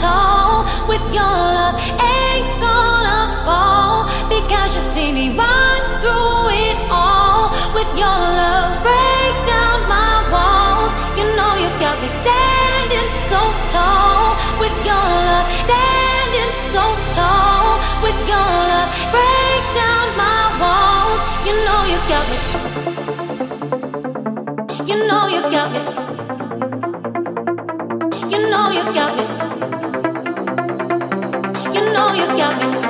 tall. With your love, ain't gonna fall. Because you see me run through it all. With your love, break down my walls. You know you got me standing so tall. With your love, standing so tall. With your love, break down my walls. You know you got me. You know you got me. You know you got me. You got me.